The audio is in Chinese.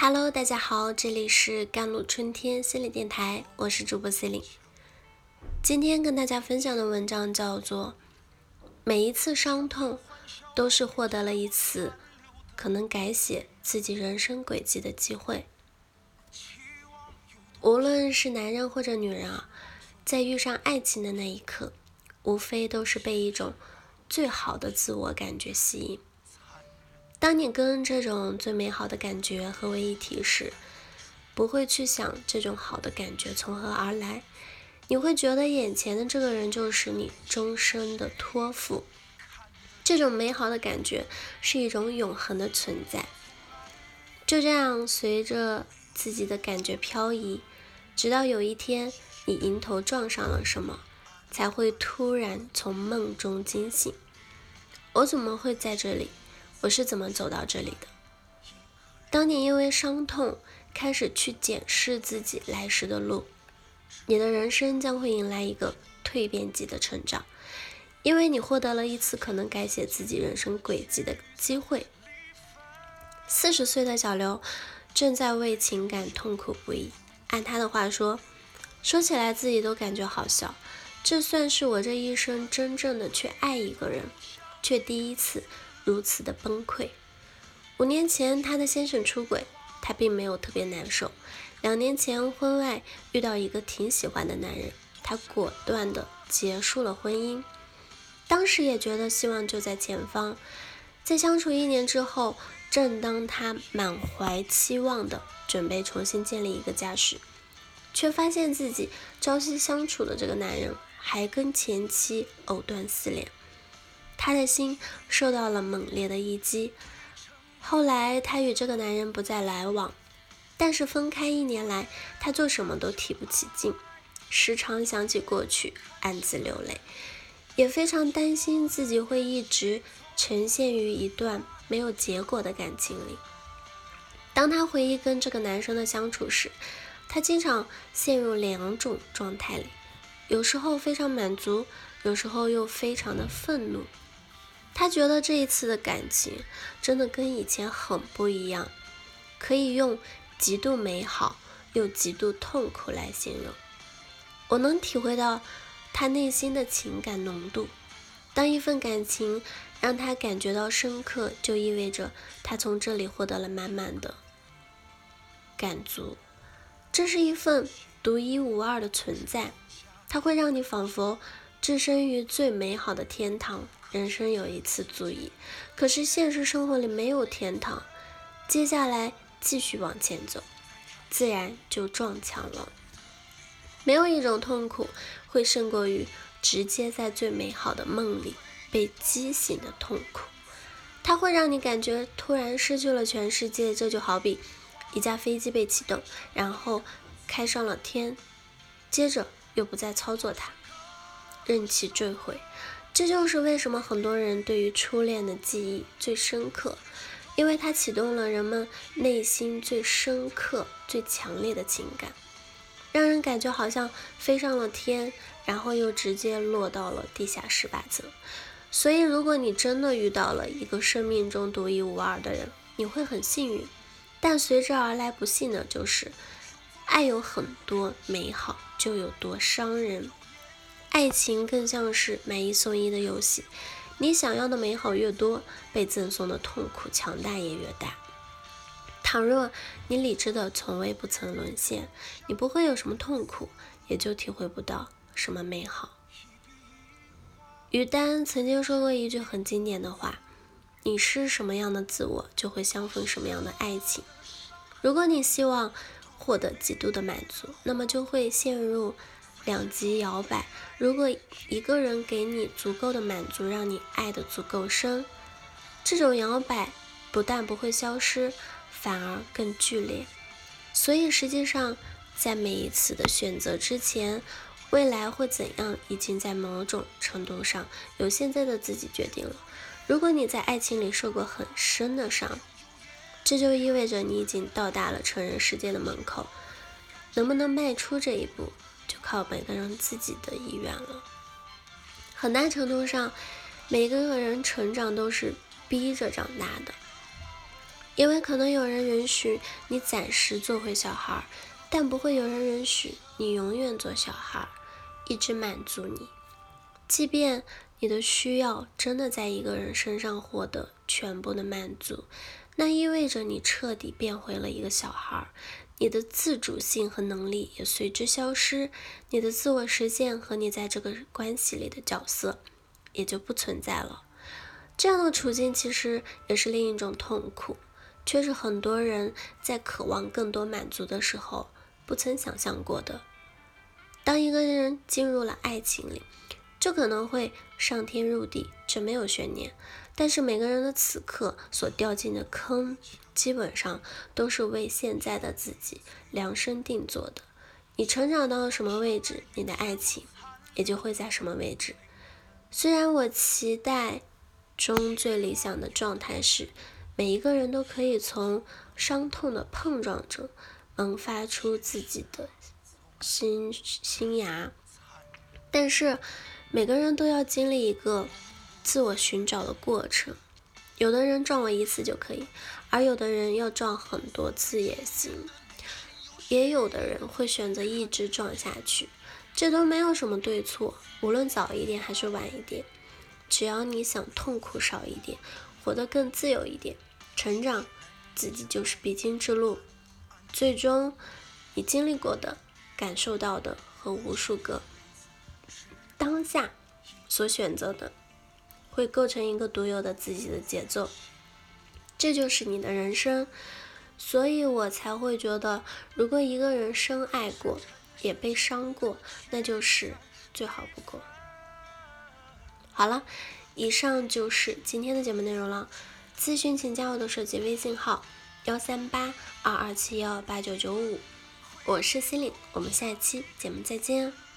Hello，大家好，这里是甘露春天心理电台，我是主播 C 琳。今天跟大家分享的文章叫做《每一次伤痛都是获得了一次可能改写自己人生轨迹的机会》。无论是男人或者女人啊，在遇上爱情的那一刻，无非都是被一种最好的自我感觉吸引。当你跟这种最美好的感觉合为一体时，不会去想这种好的感觉从何而来，你会觉得眼前的这个人就是你终身的托付。这种美好的感觉是一种永恒的存在。就这样，随着自己的感觉漂移，直到有一天你迎头撞上了什么，才会突然从梦中惊醒。我怎么会在这里？我是怎么走到这里的？当你因为伤痛开始去检视自己来时的路，你的人生将会迎来一个蜕变级的成长，因为你获得了一次可能改写自己人生轨迹的机会。四十岁的小刘正在为情感痛苦不已。按他的话说，说起来自己都感觉好笑。这算是我这一生真正的去爱一个人，却第一次。如此的崩溃。五年前，她的先生出轨，她并没有特别难受。两年前，婚外遇到一个挺喜欢的男人，她果断的结束了婚姻。当时也觉得希望就在前方。在相处一年之后，正当她满怀期望的准备重新建立一个家时，却发现自己朝夕相处的这个男人还跟前妻藕断丝连。她的心受到了猛烈的一击。后来，她与这个男人不再来往，但是分开一年来，她做什么都提不起劲，时常想起过去，暗自流泪，也非常担心自己会一直呈现于一段没有结果的感情里。当她回忆跟这个男生的相处时，她经常陷入两种状态里，有时候非常满足，有时候又非常的愤怒。他觉得这一次的感情真的跟以前很不一样，可以用极度美好又极度痛苦来形容。我能体会到他内心的情感浓度。当一份感情让他感觉到深刻，就意味着他从这里获得了满满的感足。这是一份独一无二的存在，它会让你仿佛置身于最美好的天堂。人生有一次足矣，可是现实生活里没有天堂。接下来继续往前走，自然就撞墙了。没有一种痛苦会胜过于直接在最美好的梦里被激醒的痛苦。它会让你感觉突然失去了全世界。这就好比一架飞机被启动，然后开上了天，接着又不再操作它，任其坠毁。这就是为什么很多人对于初恋的记忆最深刻，因为它启动了人们内心最深刻、最强烈的情感，让人感觉好像飞上了天，然后又直接落到了地下十八层。所以，如果你真的遇到了一个生命中独一无二的人，你会很幸运。但随之而来不幸的就是，爱有很多美好，就有多伤人。爱情更像是买一送一的游戏，你想要的美好越多，被赠送的痛苦强大也越大。倘若你理智的从未不曾沦陷，你不会有什么痛苦，也就体会不到什么美好。于丹曾经说过一句很经典的话：“你是什么样的自我，就会相逢什么样的爱情。”如果你希望获得极度的满足，那么就会陷入。两极摇摆。如果一个人给你足够的满足，让你爱得足够深，这种摇摆不但不会消失，反而更剧烈。所以，实际上，在每一次的选择之前，未来会怎样，已经在某种程度上由现在的自己决定了。如果你在爱情里受过很深的伤，这就意味着你已经到达了成人世界的门口。能不能迈出这一步？就靠每个人自己的意愿了。很大程度上，每个人成长都是逼着长大的。因为可能有人允许你暂时做回小孩，但不会有人允许你永远做小孩，一直满足你。即便你的需要真的在一个人身上获得全部的满足，那意味着你彻底变回了一个小孩，你的自主性和能力也随之消失，你的自我实现和你在这个关系里的角色也就不存在了。这样的处境其实也是另一种痛苦。却是很多人在渴望更多满足的时候不曾想象过的。当一个人进入了爱情里，就可能会上天入地，这没有悬念。但是每个人的此刻所掉进的坑，基本上都是为现在的自己量身定做的。你成长到了什么位置，你的爱情也就会在什么位置。虽然我期待中最理想的状态是。每一个人都可以从伤痛的碰撞中萌发出自己的新新芽，但是每个人都要经历一个自我寻找的过程。有的人撞我一次就可以，而有的人要撞很多次也行。也有的人会选择一直撞下去，这都没有什么对错。无论早一点还是晚一点，只要你想痛苦少一点，活得更自由一点。成长，自己就是必经之路。最终，你经历过的、感受到的和无数个当下所选择的，会构成一个独有的自己的节奏。这就是你的人生。所以我才会觉得，如果一个人深爱过，也被伤过，那就是最好不过。好了，以上就是今天的节目内容了。咨询请加我的手机微信号幺三八二二七幺八九九五，我是心灵，我们下期节目再见。